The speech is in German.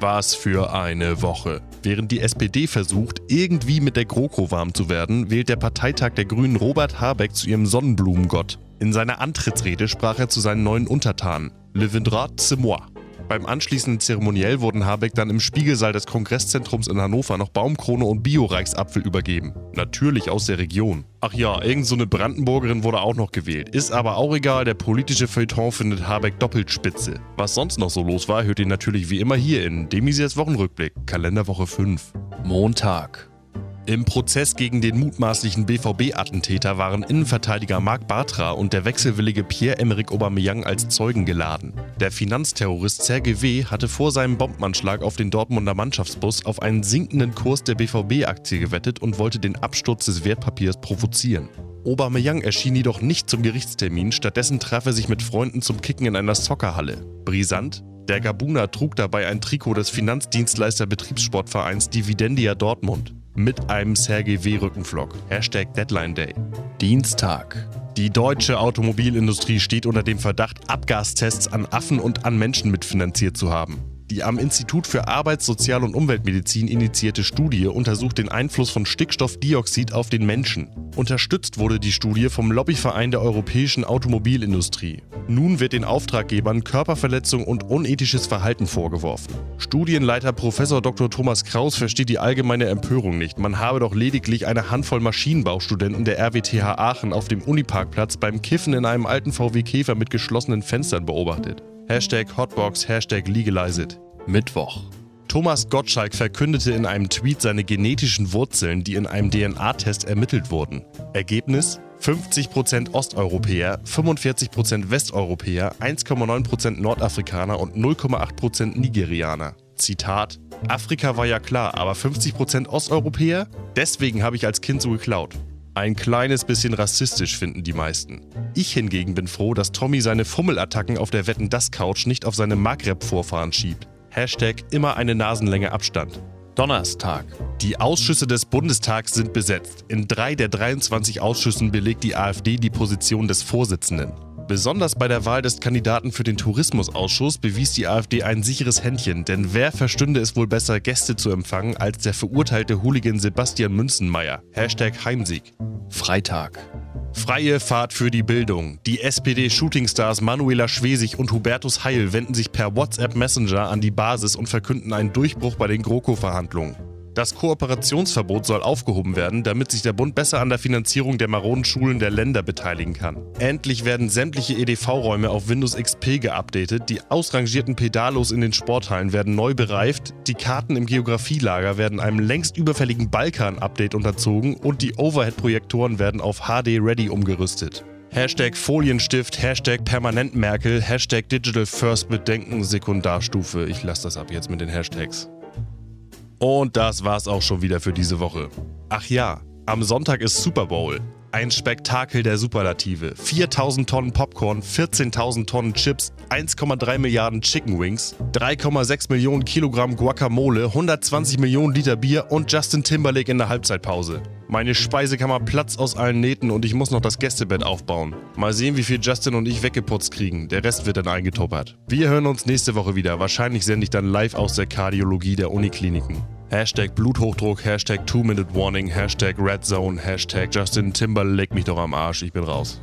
Was für eine Woche. Während die SPD versucht, irgendwie mit der GroKo warm zu werden, wählt der Parteitag der Grünen Robert Habeck zu ihrem Sonnenblumengott. In seiner Antrittsrede sprach er zu seinen neuen Untertanen. Le Vendrat, c'est moi. Beim anschließenden Zeremoniell wurden Habeck dann im Spiegelsaal des Kongresszentrums in Hannover noch Baumkrone und Bio-Reichsapfel übergeben. Natürlich aus der Region. Ach ja, irgend so eine Brandenburgerin wurde auch noch gewählt. Ist aber auch egal, der politische Feuilleton findet Habeck doppelt spitze. Was sonst noch so los war, hört ihr natürlich wie immer hier in Demisiers Wochenrückblick, Kalenderwoche 5. Montag. Im Prozess gegen den mutmaßlichen BVB-Attentäter waren Innenverteidiger Marc Bartra und der wechselwillige Pierre-Emerick Aubameyang als Zeugen geladen. Der Finanzterrorist Sergei W. hatte vor seinem Bombenanschlag auf den Dortmunder Mannschaftsbus auf einen sinkenden Kurs der BVB-Aktie gewettet und wollte den Absturz des Wertpapiers provozieren. Aubameyang erschien jedoch nicht zum Gerichtstermin, stattdessen traf er sich mit Freunden zum Kicken in einer Soccerhalle. Brisant, der Gabuner trug dabei ein Trikot des Finanzdienstleister Betriebssportvereins Dividendia Dortmund mit einem Sergei W. Rückenflock. Hashtag Deadline Day. Dienstag. Die deutsche Automobilindustrie steht unter dem Verdacht, Abgastests an Affen und an Menschen mitfinanziert zu haben. Die am Institut für Arbeits-, Sozial- und Umweltmedizin initiierte Studie untersucht den Einfluss von Stickstoffdioxid auf den Menschen. Unterstützt wurde die Studie vom Lobbyverein der europäischen Automobilindustrie. Nun wird den Auftraggebern Körperverletzung und unethisches Verhalten vorgeworfen. Studienleiter Prof. Dr. Thomas Kraus versteht die allgemeine Empörung nicht. Man habe doch lediglich eine Handvoll Maschinenbaustudenten der RWTH Aachen auf dem Uniparkplatz beim Kiffen in einem alten VW Käfer mit geschlossenen Fenstern beobachtet. Hashtag Hotbox, Hashtag Legalize it. Mittwoch. Thomas Gottschalk verkündete in einem Tweet seine genetischen Wurzeln, die in einem DNA-Test ermittelt wurden. Ergebnis? 50% Osteuropäer, 45% Westeuropäer, 1,9% Nordafrikaner und 0,8% Nigerianer. Zitat: Afrika war ja klar, aber 50% Osteuropäer? Deswegen habe ich als Kind so geklaut. Ein kleines bisschen rassistisch finden die meisten. Ich hingegen bin froh, dass Tommy seine Fummelattacken auf der Wetten das Couch nicht auf seine Maghreb-Vorfahren schiebt. Hashtag immer eine Nasenlänge Abstand. Donnerstag. Die Ausschüsse des Bundestags sind besetzt. In drei der 23 Ausschüssen belegt die AfD die Position des Vorsitzenden. Besonders bei der Wahl des Kandidaten für den Tourismusausschuss bewies die AfD ein sicheres Händchen, denn wer verstünde es wohl besser, Gäste zu empfangen, als der verurteilte Hooligan Sebastian Münzenmeier? Hashtag Heimsieg. Freitag. Freie Fahrt für die Bildung. Die SPD-Shootingstars Manuela Schwesig und Hubertus Heil wenden sich per WhatsApp Messenger an die Basis und verkünden einen Durchbruch bei den GroKo-Verhandlungen. Das Kooperationsverbot soll aufgehoben werden, damit sich der Bund besser an der Finanzierung der maroden Schulen der Länder beteiligen kann. Endlich werden sämtliche EDV-Räume auf Windows XP geupdatet, die ausrangierten Pedalos in den Sporthallen werden neu bereift, die Karten im Geografielager werden einem längst überfälligen Balkan-Update unterzogen und die Overhead-Projektoren werden auf HD Ready umgerüstet. Hashtag Folienstift, Hashtag Permanentmerkel, Hashtag Digital First Bedenken Sekundarstufe. Ich lasse das ab jetzt mit den Hashtags. Und das war's auch schon wieder für diese Woche. Ach ja, am Sonntag ist Super Bowl. Ein Spektakel der Superlative. 4000 Tonnen Popcorn, 14.000 Tonnen Chips, 1,3 Milliarden Chicken Wings, 3,6 Millionen Kilogramm Guacamole, 120 Millionen Liter Bier und Justin Timberlake in der Halbzeitpause. Meine Speisekammer platzt aus allen Nähten und ich muss noch das Gästebett aufbauen. Mal sehen, wie viel Justin und ich weggeputzt kriegen. Der Rest wird dann eingetuppert. Wir hören uns nächste Woche wieder. Wahrscheinlich sende ich dann live aus der Kardiologie der Unikliniken. Hashtag Bluthochdruck, Hashtag Two-Minute Warning, Hashtag Red Zone, Hashtag Justin Timberlake mich doch am Arsch, ich bin raus.